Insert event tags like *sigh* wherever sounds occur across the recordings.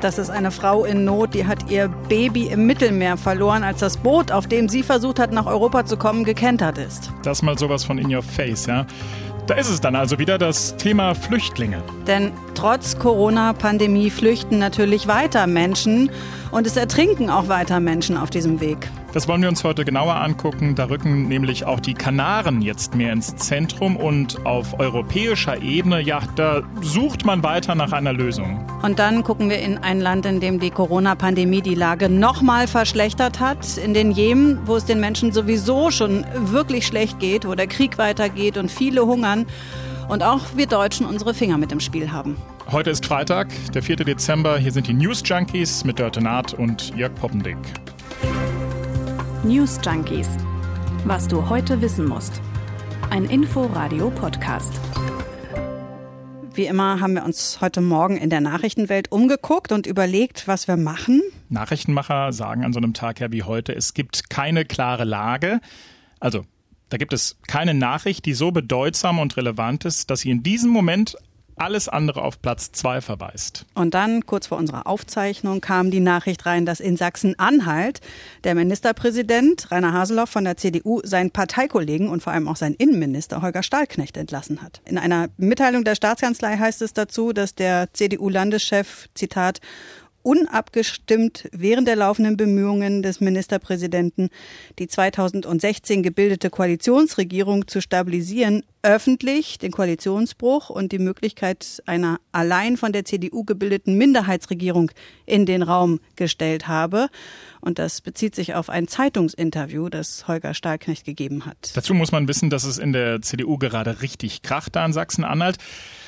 Das ist eine Frau in Not, die hat ihr Baby im Mittelmeer verloren, als das Boot, auf dem sie versucht hat, nach Europa zu kommen, gekentert ist. Das mal sowas von in your face, ja. Da ist es dann also wieder das Thema Flüchtlinge. Denn trotz Corona-Pandemie flüchten natürlich weiter Menschen und es ertrinken auch weiter Menschen auf diesem Weg. Das wollen wir uns heute genauer angucken. Da rücken nämlich auch die Kanaren jetzt mehr ins Zentrum und auf europäischer Ebene, ja, da sucht man weiter nach einer Lösung. Und dann gucken wir in ein Land, in dem die Corona-Pandemie die Lage nochmal verschlechtert hat, in den Jemen, wo es den Menschen sowieso schon wirklich schlecht geht, wo der Krieg weitergeht und viele hungern und auch wir Deutschen unsere Finger mit im Spiel haben. Heute ist Freitag, der 4. Dezember. Hier sind die News Junkies mit Dörte Naht und Jörg Poppendick. News Junkies. Was du heute wissen musst. Ein Info-Radio-Podcast. Wie immer haben wir uns heute Morgen in der Nachrichtenwelt umgeguckt und überlegt, was wir machen. Nachrichtenmacher sagen an so einem Tag ja wie heute, es gibt keine klare Lage. Also, da gibt es keine Nachricht, die so bedeutsam und relevant ist, dass sie in diesem Moment alles andere auf Platz zwei verweist. Und dann, kurz vor unserer Aufzeichnung, kam die Nachricht rein, dass in Sachsen-Anhalt der Ministerpräsident Rainer Haseloff von der CDU seinen Parteikollegen und vor allem auch seinen Innenminister Holger Stahlknecht entlassen hat. In einer Mitteilung der Staatskanzlei heißt es dazu, dass der CDU-Landeschef, Zitat, unabgestimmt während der laufenden Bemühungen des Ministerpräsidenten, die 2016 gebildete Koalitionsregierung zu stabilisieren, öffentlich den Koalitionsbruch und die Möglichkeit einer allein von der CDU gebildeten Minderheitsregierung in den Raum gestellt habe. Und das bezieht sich auf ein Zeitungsinterview, das Holger Stahlknecht gegeben hat. Dazu muss man wissen, dass es in der CDU gerade richtig kracht da in Sachsen-Anhalt.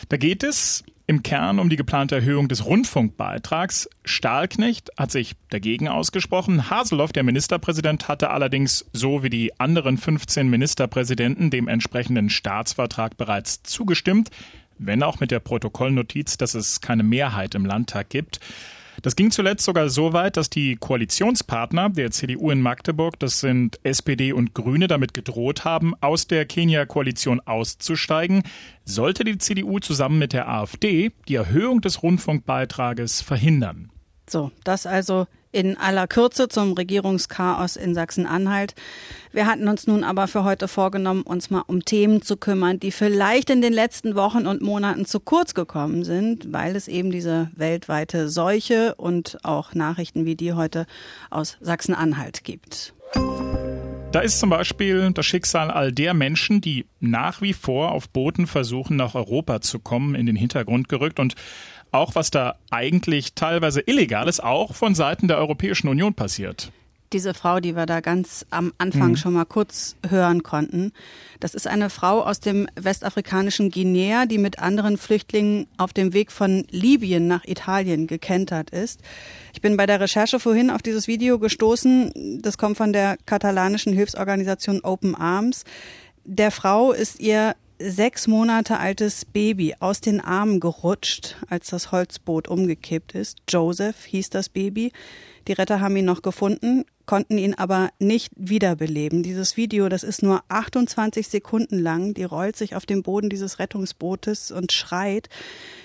Da geht es im Kern um die geplante Erhöhung des Rundfunkbeitrags. Stahlknecht hat sich dagegen ausgesprochen. Haseloff, der Ministerpräsident, hatte allerdings so wie die anderen 15 Ministerpräsidenten dem entsprechenden Staatsvertrag bereits zugestimmt, wenn auch mit der Protokollnotiz, dass es keine Mehrheit im Landtag gibt. Das ging zuletzt sogar so weit, dass die Koalitionspartner der CDU in Magdeburg, das sind SPD und Grüne, damit gedroht haben, aus der Kenia-Koalition auszusteigen, sollte die CDU zusammen mit der AfD die Erhöhung des Rundfunkbeitrages verhindern. So, das also in aller Kürze zum Regierungschaos in Sachsen-Anhalt. Wir hatten uns nun aber für heute vorgenommen, uns mal um Themen zu kümmern, die vielleicht in den letzten Wochen und Monaten zu kurz gekommen sind, weil es eben diese weltweite Seuche und auch Nachrichten wie die heute aus Sachsen-Anhalt gibt. Da ist zum Beispiel das Schicksal all der Menschen, die nach wie vor auf Booten versuchen, nach Europa zu kommen, in den Hintergrund gerückt und auch was da eigentlich teilweise Illegales auch von Seiten der Europäischen Union passiert. Diese Frau, die wir da ganz am Anfang mhm. schon mal kurz hören konnten, das ist eine Frau aus dem westafrikanischen Guinea, die mit anderen Flüchtlingen auf dem Weg von Libyen nach Italien gekentert ist. Ich bin bei der Recherche vorhin auf dieses Video gestoßen. Das kommt von der katalanischen Hilfsorganisation Open Arms. Der Frau ist ihr sechs Monate altes Baby aus den Armen gerutscht, als das Holzboot umgekippt ist. Joseph hieß das Baby. Die Retter haben ihn noch gefunden, konnten ihn aber nicht wiederbeleben. Dieses Video, das ist nur 28 Sekunden lang. Die rollt sich auf dem Boden dieses Rettungsbootes und schreit.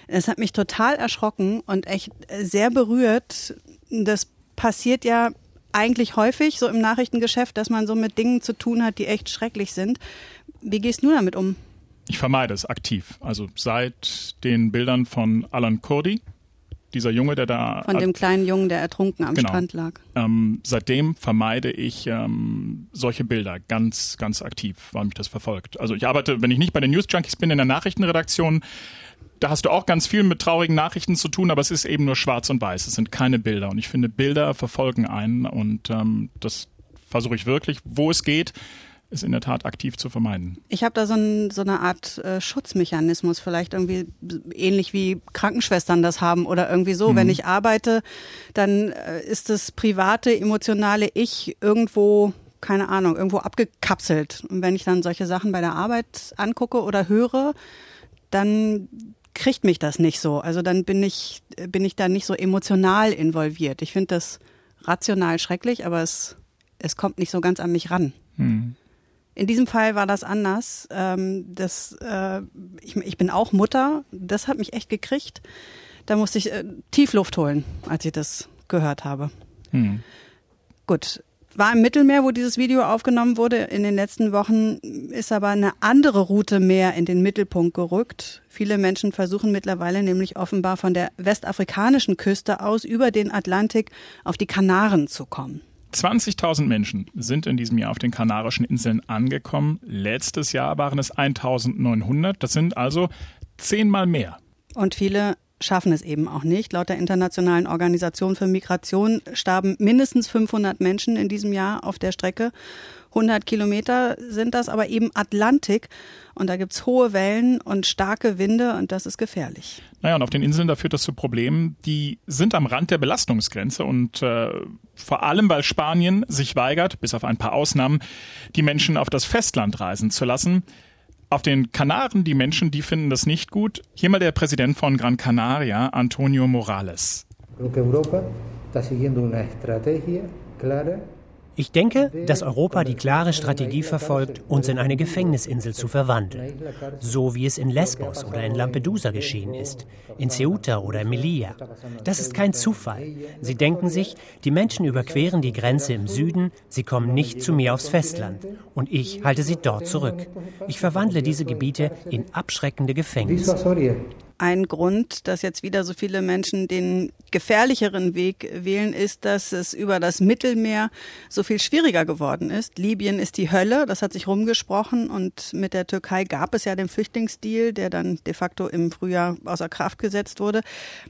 Es hat mich total erschrocken und echt sehr berührt. Das passiert ja eigentlich häufig so im Nachrichtengeschäft, dass man so mit Dingen zu tun hat, die echt schrecklich sind. Wie gehst du damit um? Ich vermeide es aktiv. Also seit den Bildern von Alan Kurdi, dieser Junge, der da. Von dem kleinen Jungen, der ertrunken am genau, Strand lag. Ähm, seitdem vermeide ich ähm, solche Bilder ganz, ganz aktiv, weil mich das verfolgt. Also ich arbeite, wenn ich nicht bei den News Junkies bin, in der Nachrichtenredaktion. Da hast du auch ganz viel mit traurigen Nachrichten zu tun, aber es ist eben nur schwarz und weiß. Es sind keine Bilder. Und ich finde, Bilder verfolgen einen und ähm, das versuche ich wirklich, wo es geht, ist in der Tat aktiv zu vermeiden. Ich habe da so, ein, so, eine Art äh, Schutzmechanismus, vielleicht irgendwie ähnlich wie Krankenschwestern das haben oder irgendwie so. Mhm. Wenn ich arbeite, dann äh, ist das private, emotionale Ich irgendwo, keine Ahnung, irgendwo abgekapselt. Und wenn ich dann solche Sachen bei der Arbeit angucke oder höre, dann kriegt mich das nicht so. Also dann bin ich, bin ich da nicht so emotional involviert. Ich finde das rational schrecklich, aber es, es kommt nicht so ganz an mich ran. Mhm. In diesem Fall war das anders. Ähm, das, äh, ich, ich bin auch Mutter. Das hat mich echt gekriegt. Da musste ich äh, Tiefluft holen, als ich das gehört habe. Hm. Gut, war im Mittelmeer, wo dieses Video aufgenommen wurde. In den letzten Wochen ist aber eine andere Route mehr in den Mittelpunkt gerückt. Viele Menschen versuchen mittlerweile nämlich offenbar von der westafrikanischen Küste aus über den Atlantik auf die Kanaren zu kommen. 20.000 Menschen sind in diesem Jahr auf den Kanarischen Inseln angekommen. Letztes Jahr waren es 1.900. Das sind also zehnmal mehr. Und viele schaffen es eben auch nicht. Laut der Internationalen Organisation für Migration starben mindestens 500 Menschen in diesem Jahr auf der Strecke. 100 Kilometer sind das, aber eben Atlantik. Und da gibt's hohe Wellen und starke Winde und das ist gefährlich. Naja, und auf den Inseln, da führt das zu Problemen, die sind am Rand der Belastungsgrenze und äh, vor allem, weil Spanien sich weigert, bis auf ein paar Ausnahmen, die Menschen auf das Festland reisen zu lassen. Auf den Kanaren, die Menschen, die finden das nicht gut. Hier mal der Präsident von Gran Canaria, Antonio Morales. Europa está siguiendo una estrategia clara ich denke, dass Europa die klare Strategie verfolgt, uns in eine Gefängnisinsel zu verwandeln, so wie es in Lesbos oder in Lampedusa geschehen ist, in Ceuta oder in Melilla. Das ist kein Zufall. Sie denken sich, die Menschen überqueren die Grenze im Süden, sie kommen nicht zu mir aufs Festland und ich halte sie dort zurück. Ich verwandle diese Gebiete in abschreckende Gefängnisse ein Grund, dass jetzt wieder so viele Menschen den gefährlicheren Weg wählen, ist, dass es über das Mittelmeer so viel schwieriger geworden ist. Libyen ist die Hölle, das hat sich rumgesprochen und mit der Türkei gab es ja den Flüchtlingsdeal, der dann de facto im Frühjahr außer Kraft gesetzt wurde.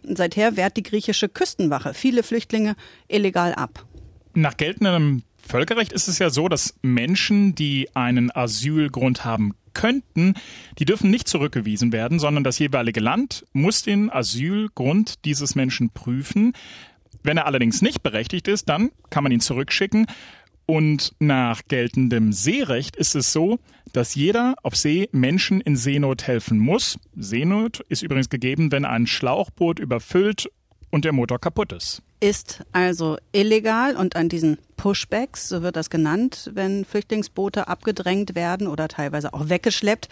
seither wehrt die griechische Küstenwache viele Flüchtlinge illegal ab. Nach geltendem Völkerrecht ist es ja so, dass Menschen, die einen Asylgrund haben könnten, die dürfen nicht zurückgewiesen werden, sondern das jeweilige Land muss den Asylgrund dieses Menschen prüfen. Wenn er allerdings nicht berechtigt ist, dann kann man ihn zurückschicken. Und nach geltendem Seerecht ist es so, dass jeder auf See Menschen in Seenot helfen muss. Seenot ist übrigens gegeben, wenn ein Schlauchboot überfüllt und der Motor kaputt ist ist also illegal und an diesen Pushbacks, so wird das genannt, wenn Flüchtlingsboote abgedrängt werden oder teilweise auch weggeschleppt.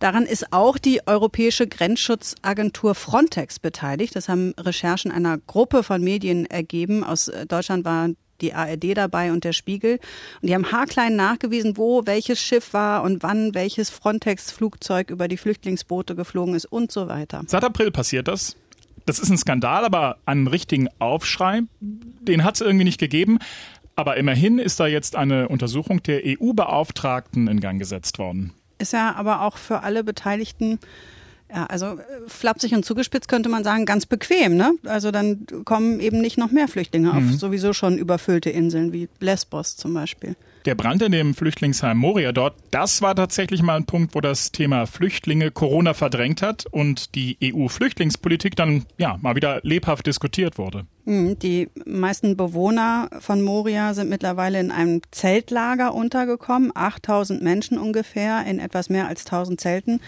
Daran ist auch die Europäische Grenzschutzagentur Frontex beteiligt. Das haben Recherchen einer Gruppe von Medien ergeben. Aus Deutschland war die ARD dabei und der Spiegel. Und die haben haarklein nachgewiesen, wo welches Schiff war und wann welches Frontex-Flugzeug über die Flüchtlingsboote geflogen ist und so weiter. Seit April passiert das. Das ist ein Skandal, aber einen richtigen Aufschrei, den hat es irgendwie nicht gegeben. Aber immerhin ist da jetzt eine Untersuchung der EU-Beauftragten in Gang gesetzt worden. Ist ja aber auch für alle Beteiligten ja, also äh, flapsig und zugespitzt könnte man sagen, ganz bequem. Ne? Also dann kommen eben nicht noch mehr Flüchtlinge mhm. auf sowieso schon überfüllte Inseln wie Lesbos zum Beispiel. Der Brand in dem Flüchtlingsheim Moria dort, das war tatsächlich mal ein Punkt, wo das Thema Flüchtlinge Corona verdrängt hat und die EU-Flüchtlingspolitik dann ja mal wieder lebhaft diskutiert wurde. Hm, die meisten Bewohner von Moria sind mittlerweile in einem Zeltlager untergekommen, 8000 Menschen ungefähr in etwas mehr als 1000 Zelten.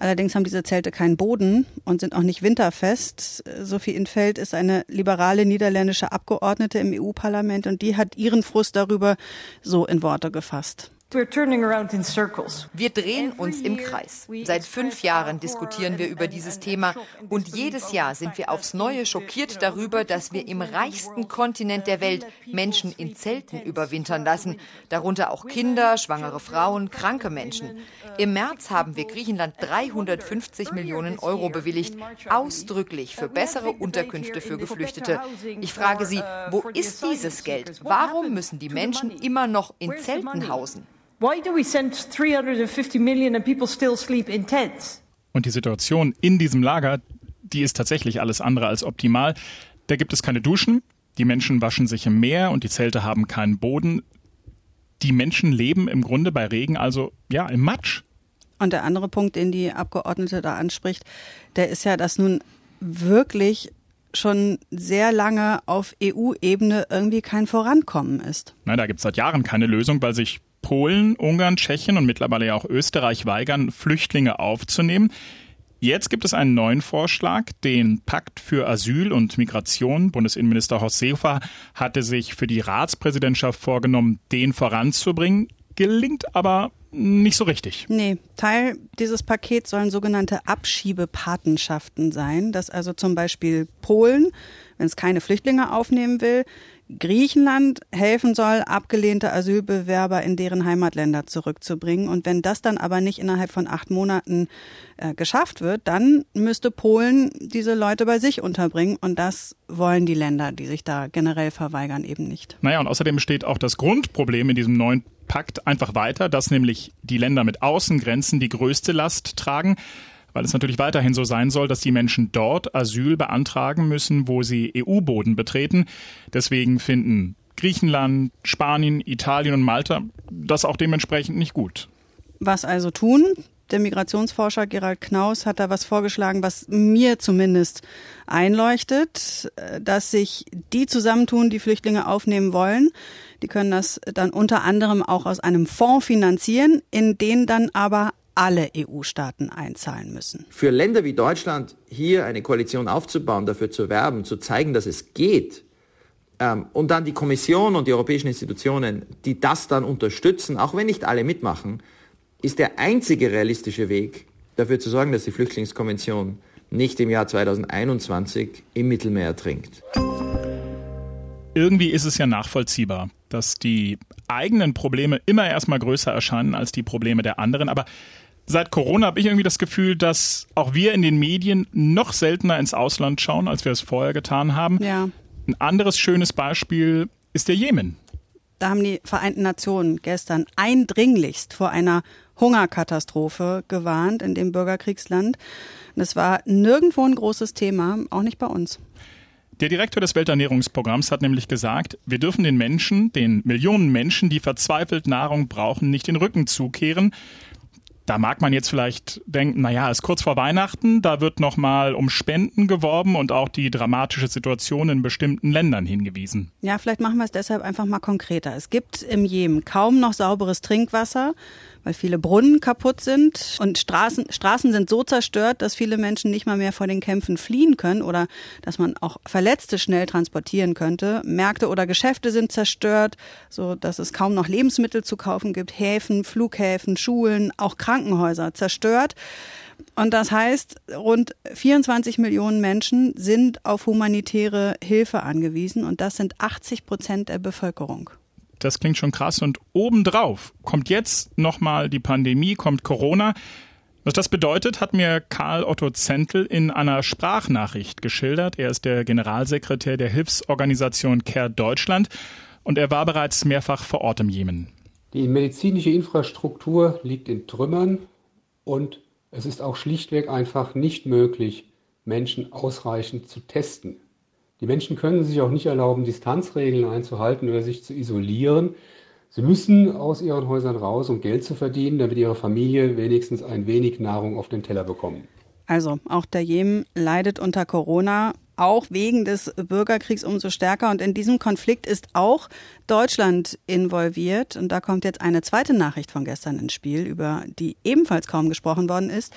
Allerdings haben diese Zelte keinen Boden und sind auch nicht winterfest. Sophie Infeld ist eine liberale niederländische Abgeordnete im EU-Parlament und die hat ihren Frust darüber so in Worte gefasst. Wir drehen uns im Kreis. Seit fünf Jahren diskutieren wir über dieses Thema und jedes Jahr sind wir aufs Neue schockiert darüber, dass wir im reichsten Kontinent der Welt Menschen in Zelten überwintern lassen, darunter auch Kinder, schwangere Frauen, kranke Menschen. Im März haben wir Griechenland 350 Millionen Euro bewilligt, ausdrücklich für bessere Unterkünfte für Geflüchtete. Ich frage Sie, wo ist dieses Geld? Warum müssen die Menschen immer noch in Zelten hausen? Why do we send 350 million and people still sleep in tents? Und die Situation in diesem Lager, die ist tatsächlich alles andere als optimal. Da gibt es keine Duschen, die Menschen waschen sich im Meer und die Zelte haben keinen Boden. Die Menschen leben im Grunde bei Regen also ja im Matsch. Und der andere Punkt, den die Abgeordnete da anspricht, der ist ja, dass nun wirklich schon sehr lange auf EU-Ebene irgendwie kein Vorankommen ist. Na, da gibt es seit Jahren keine Lösung, weil sich Polen, Ungarn, Tschechien und mittlerweile ja auch Österreich weigern, Flüchtlinge aufzunehmen. Jetzt gibt es einen neuen Vorschlag, den Pakt für Asyl und Migration. Bundesinnenminister Horst Seehofer hatte sich für die Ratspräsidentschaft vorgenommen, den voranzubringen. Gelingt aber nicht so richtig. Nee, Teil dieses Pakets sollen sogenannte Abschiebepatenschaften sein, dass also zum Beispiel Polen, wenn es keine Flüchtlinge aufnehmen will, Griechenland helfen soll, abgelehnte Asylbewerber in deren Heimatländer zurückzubringen. Und wenn das dann aber nicht innerhalb von acht Monaten äh, geschafft wird, dann müsste Polen diese Leute bei sich unterbringen. Und das wollen die Länder, die sich da generell verweigern, eben nicht. Naja, und außerdem besteht auch das Grundproblem in diesem neuen Pakt einfach weiter, dass nämlich die Länder mit Außengrenzen die größte Last tragen weil es natürlich weiterhin so sein soll, dass die Menschen dort Asyl beantragen müssen, wo sie EU-Boden betreten. Deswegen finden Griechenland, Spanien, Italien und Malta das auch dementsprechend nicht gut. Was also tun? Der Migrationsforscher Gerald Knaus hat da was vorgeschlagen, was mir zumindest einleuchtet, dass sich die zusammentun, die Flüchtlinge aufnehmen wollen. Die können das dann unter anderem auch aus einem Fonds finanzieren, in den dann aber alle EU-Staaten einzahlen müssen. Für Länder wie Deutschland hier eine Koalition aufzubauen, dafür zu werben, zu zeigen, dass es geht, ähm, und dann die Kommission und die europäischen Institutionen, die das dann unterstützen, auch wenn nicht alle mitmachen, ist der einzige realistische Weg, dafür zu sorgen, dass die Flüchtlingskonvention nicht im Jahr 2021 im Mittelmeer ertrinkt. Irgendwie ist es ja nachvollziehbar, dass die eigenen Probleme immer erstmal größer erscheinen als die Probleme der anderen. Aber Seit Corona habe ich irgendwie das Gefühl, dass auch wir in den Medien noch seltener ins Ausland schauen, als wir es vorher getan haben. Ja. Ein anderes schönes Beispiel ist der Jemen. Da haben die Vereinten Nationen gestern eindringlichst vor einer Hungerkatastrophe gewarnt in dem Bürgerkriegsland. Das war nirgendwo ein großes Thema, auch nicht bei uns. Der Direktor des Welternährungsprogramms hat nämlich gesagt, wir dürfen den Menschen, den Millionen Menschen, die verzweifelt Nahrung brauchen, nicht den Rücken zukehren. Da mag man jetzt vielleicht denken, naja, ist kurz vor Weihnachten, da wird nochmal um Spenden geworben und auch die dramatische Situation in bestimmten Ländern hingewiesen. Ja, vielleicht machen wir es deshalb einfach mal konkreter. Es gibt im Jemen kaum noch sauberes Trinkwasser weil viele Brunnen kaputt sind und Straßen, Straßen sind so zerstört, dass viele Menschen nicht mal mehr vor den Kämpfen fliehen können oder dass man auch Verletzte schnell transportieren könnte. Märkte oder Geschäfte sind zerstört, so dass es kaum noch Lebensmittel zu kaufen gibt. Häfen, Flughäfen, Schulen, auch Krankenhäuser zerstört. Und das heißt, rund 24 Millionen Menschen sind auf humanitäre Hilfe angewiesen und das sind 80 Prozent der Bevölkerung. Das klingt schon krass. Und obendrauf kommt jetzt nochmal die Pandemie, kommt Corona. Was das bedeutet, hat mir Karl Otto Zentel in einer Sprachnachricht geschildert. Er ist der Generalsekretär der Hilfsorganisation CARE Deutschland und er war bereits mehrfach vor Ort im Jemen. Die medizinische Infrastruktur liegt in Trümmern und es ist auch schlichtweg einfach nicht möglich, Menschen ausreichend zu testen. Die Menschen können sich auch nicht erlauben, Distanzregeln einzuhalten oder sich zu isolieren. Sie müssen aus ihren Häusern raus, um Geld zu verdienen, damit ihre Familie wenigstens ein wenig Nahrung auf den Teller bekommt. Also auch der Jemen leidet unter Corona auch wegen des Bürgerkriegs umso stärker. Und in diesem Konflikt ist auch Deutschland involviert. Und da kommt jetzt eine zweite Nachricht von gestern ins Spiel, über die ebenfalls kaum gesprochen worden ist.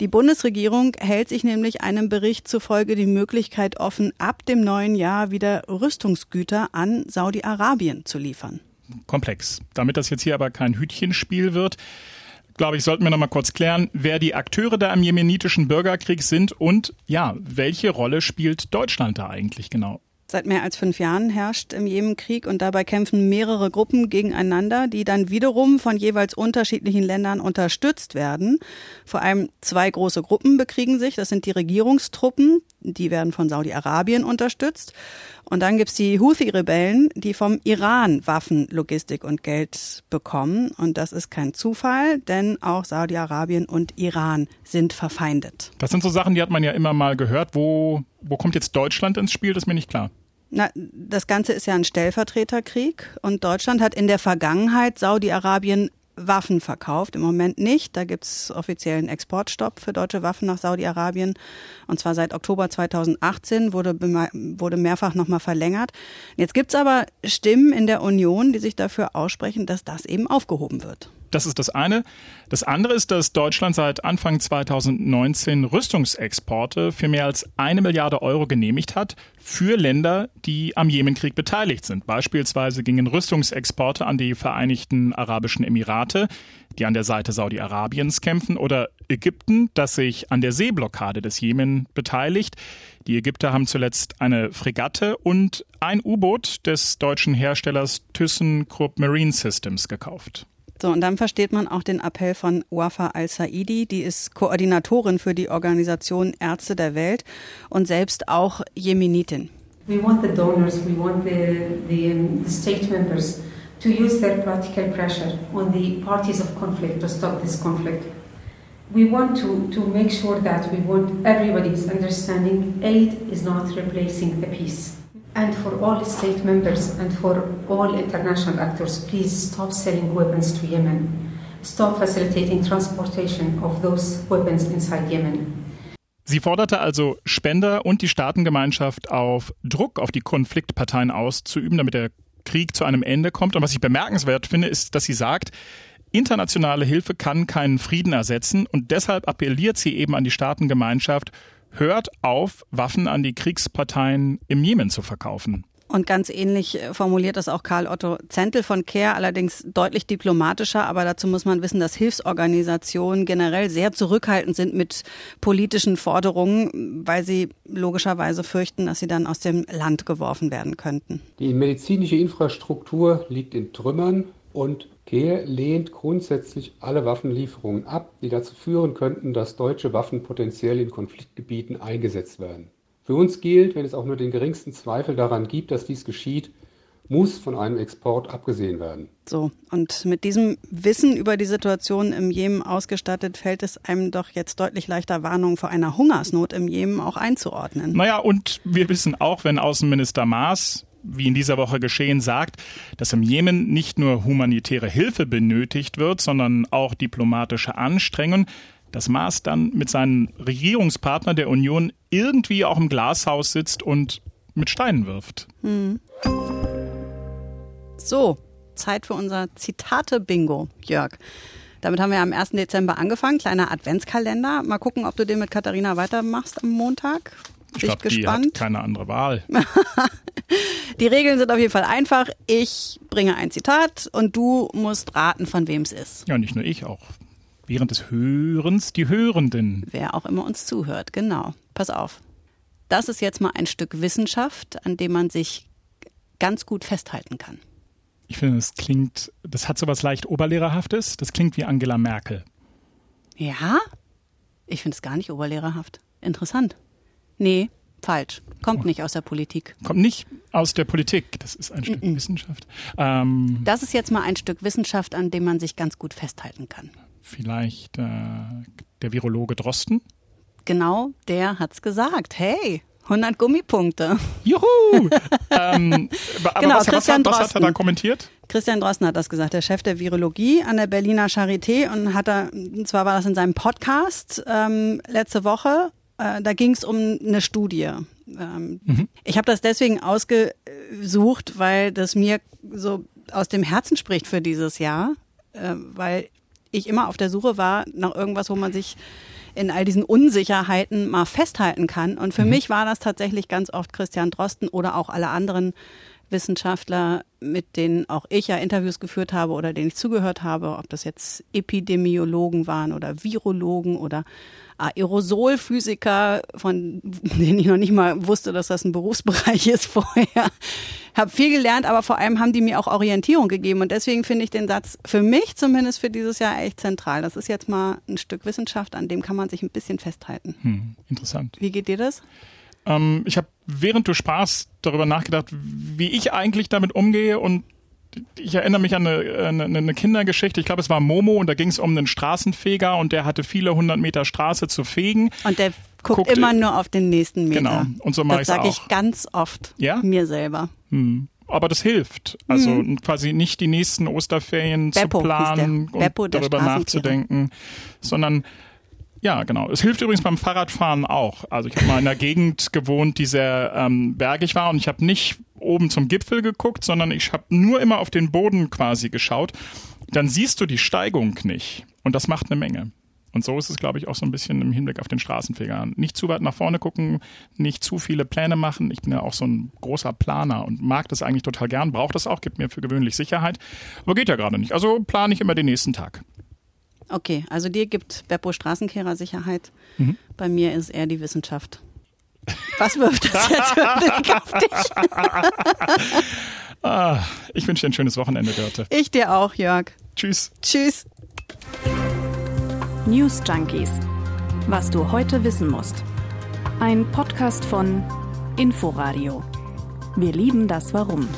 Die Bundesregierung hält sich nämlich einem Bericht zufolge die Möglichkeit offen, ab dem neuen Jahr wieder Rüstungsgüter an Saudi-Arabien zu liefern. Komplex. Damit das jetzt hier aber kein Hütchenspiel wird, glaube ich, sollten wir noch mal kurz klären, wer die Akteure da im jemenitischen Bürgerkrieg sind und ja, welche Rolle spielt Deutschland da eigentlich genau? Seit mehr als fünf Jahren herrscht im Jemen Krieg und dabei kämpfen mehrere Gruppen gegeneinander, die dann wiederum von jeweils unterschiedlichen Ländern unterstützt werden. Vor allem zwei große Gruppen bekriegen sich. Das sind die Regierungstruppen, die werden von Saudi-Arabien unterstützt. Und dann gibt's die Houthi-Rebellen, die vom Iran Waffen, Logistik und Geld bekommen. Und das ist kein Zufall, denn auch Saudi-Arabien und Iran sind verfeindet. Das sind so Sachen, die hat man ja immer mal gehört. Wo, wo kommt jetzt Deutschland ins Spiel? Das ist mir nicht klar. Na, das Ganze ist ja ein Stellvertreterkrieg und Deutschland hat in der Vergangenheit Saudi-Arabien Waffen verkauft. Im Moment nicht. Da gibt's offiziellen Exportstopp für deutsche Waffen nach Saudi-Arabien. Und zwar seit Oktober 2018 wurde, wurde mehrfach nochmal verlängert. Jetzt gibt's aber Stimmen in der Union, die sich dafür aussprechen, dass das eben aufgehoben wird. Das ist das eine. Das andere ist, dass Deutschland seit Anfang 2019 Rüstungsexporte für mehr als eine Milliarde Euro genehmigt hat für Länder, die am Jemenkrieg beteiligt sind. Beispielsweise gingen Rüstungsexporte an die Vereinigten Arabischen Emirate, die an der Seite Saudi-Arabiens kämpfen, oder Ägypten, das sich an der Seeblockade des Jemen beteiligt. Die Ägypter haben zuletzt eine Fregatte und ein U-Boot des deutschen Herstellers ThyssenKrupp Marine Systems gekauft. So, und dann versteht man auch den Appell von Wafa al-Saidi. Die ist Koordinatorin für die Organisation Ärzte der Welt und selbst auch Jemenitin. We want the donors, we want the, the, the state members to use their political pressure on the parties of conflict to stop this conflict. We want to, to make sure that we want everybody's understanding aid is not replacing the peace. And for all state members and for all international actors, please stop selling weapons to Yemen. Stop facilitating transportation of those weapons inside Yemen. Sie forderte also Spender und die Staatengemeinschaft auf, Druck auf die Konfliktparteien auszuüben, damit der Krieg zu einem Ende kommt. Und was ich bemerkenswert finde, ist, dass sie sagt, internationale Hilfe kann keinen Frieden ersetzen und deshalb appelliert sie eben an die Staatengemeinschaft, hört auf, Waffen an die Kriegsparteien im Jemen zu verkaufen. Und ganz ähnlich äh, formuliert das auch Karl Otto Zentel von CARE, allerdings deutlich diplomatischer. Aber dazu muss man wissen, dass Hilfsorganisationen generell sehr zurückhaltend sind mit politischen Forderungen, weil sie logischerweise fürchten, dass sie dann aus dem Land geworfen werden könnten. Die medizinische Infrastruktur liegt in Trümmern und Kehr lehnt grundsätzlich alle Waffenlieferungen ab, die dazu führen könnten, dass deutsche Waffen potenziell in Konfliktgebieten eingesetzt werden. Für uns gilt, wenn es auch nur den geringsten Zweifel daran gibt, dass dies geschieht, muss von einem Export abgesehen werden. So, und mit diesem Wissen über die Situation im Jemen ausgestattet, fällt es einem doch jetzt deutlich leichter, Warnungen vor einer Hungersnot im Jemen auch einzuordnen. Naja, und wir wissen auch, wenn Außenminister Maas wie in dieser Woche geschehen, sagt, dass im Jemen nicht nur humanitäre Hilfe benötigt wird, sondern auch diplomatische Anstrengungen. Das Maß dann mit seinem Regierungspartner der Union irgendwie auch im Glashaus sitzt und mit Steinen wirft. Hm. So, Zeit für unser Zitate-Bingo, Jörg. Damit haben wir am 1. Dezember angefangen, kleiner Adventskalender. Mal gucken, ob du den mit Katharina weitermachst am Montag. Ich glaube, die hat keine andere Wahl. *laughs* die Regeln sind auf jeden Fall einfach. Ich bringe ein Zitat und du musst raten, von wem es ist. Ja, nicht nur ich, auch während des Hörens die Hörenden. Wer auch immer uns zuhört, genau. Pass auf. Das ist jetzt mal ein Stück Wissenschaft, an dem man sich ganz gut festhalten kann. Ich finde, das klingt, das hat so was leicht Oberlehrerhaftes. Das klingt wie Angela Merkel. Ja? Ich finde es gar nicht oberlehrerhaft. Interessant. Nee, falsch. Kommt nicht aus der Politik. Kommt nicht aus der Politik. Das ist ein Stück mm -mm. Wissenschaft. Ähm, das ist jetzt mal ein Stück Wissenschaft, an dem man sich ganz gut festhalten kann. Vielleicht äh, der Virologe Drosten? Genau, der hat's gesagt. Hey, 100 Gummipunkte. Juhu! *laughs* ähm, aber genau, was, Christian was, was, was hat er da kommentiert? Christian Drosten hat das gesagt, der Chef der Virologie an der Berliner Charité und hat er, und zwar war das in seinem Podcast ähm, letzte Woche äh, da ging es um eine Studie. Ähm, mhm. Ich habe das deswegen ausgesucht, weil das mir so aus dem Herzen spricht für dieses Jahr, äh, weil ich immer auf der Suche war nach irgendwas, wo man sich in all diesen Unsicherheiten mal festhalten kann. Und für mhm. mich war das tatsächlich ganz oft Christian Drosten oder auch alle anderen Wissenschaftler, mit denen auch ich ja Interviews geführt habe oder denen ich zugehört habe, ob das jetzt Epidemiologen waren oder Virologen oder Aerosolphysiker, von denen ich noch nicht mal wusste, dass das ein Berufsbereich ist *laughs* vorher. Habe viel gelernt, aber vor allem haben die mir auch Orientierung gegeben. Und deswegen finde ich den Satz für mich zumindest für dieses Jahr echt zentral. Das ist jetzt mal ein Stück Wissenschaft, an dem kann man sich ein bisschen festhalten. Hm, interessant. Wie geht dir das? Ähm, ich habe während du Spaß darüber nachgedacht, wie ich eigentlich damit umgehe und ich erinnere mich an eine, eine, eine Kindergeschichte, ich glaube es war Momo und da ging es um einen Straßenfeger und der hatte viele hundert Meter Straße zu fegen. Und der guckt, guckt immer nur auf den nächsten Meter. Genau, und so mache ich Das sage ich ganz oft ja? mir selber. Hm. Aber das hilft. Also hm. quasi nicht die nächsten Osterferien Beppo zu planen und Beppo, darüber nachzudenken, sondern ja, genau. Es hilft übrigens beim Fahrradfahren auch. Also ich habe mal in einer Gegend gewohnt, die sehr ähm, bergig war und ich habe nicht oben zum Gipfel geguckt, sondern ich habe nur immer auf den Boden quasi geschaut. dann siehst du die Steigung nicht. Und das macht eine Menge. Und so ist es, glaube ich, auch so ein bisschen im Hinblick auf den Straßenfeger. Nicht zu weit nach vorne gucken, nicht zu viele Pläne machen. Ich bin ja auch so ein großer Planer und mag das eigentlich total gern, brauche das auch, gibt mir für gewöhnlich Sicherheit. Aber geht ja gerade nicht. Also plane ich immer den nächsten Tag. Okay, also dir gibt Beppo Straßenkehrer Sicherheit. Mhm. Bei mir ist eher die Wissenschaft. Was wirft das jetzt für einen Blick auf dich? *laughs* ah, ich wünsche dir ein schönes Wochenende, Dörte. Ich dir auch, Jörg. Tschüss. Tschüss. News Junkies. Was du heute wissen musst. Ein Podcast von Inforadio. Wir lieben das Warum.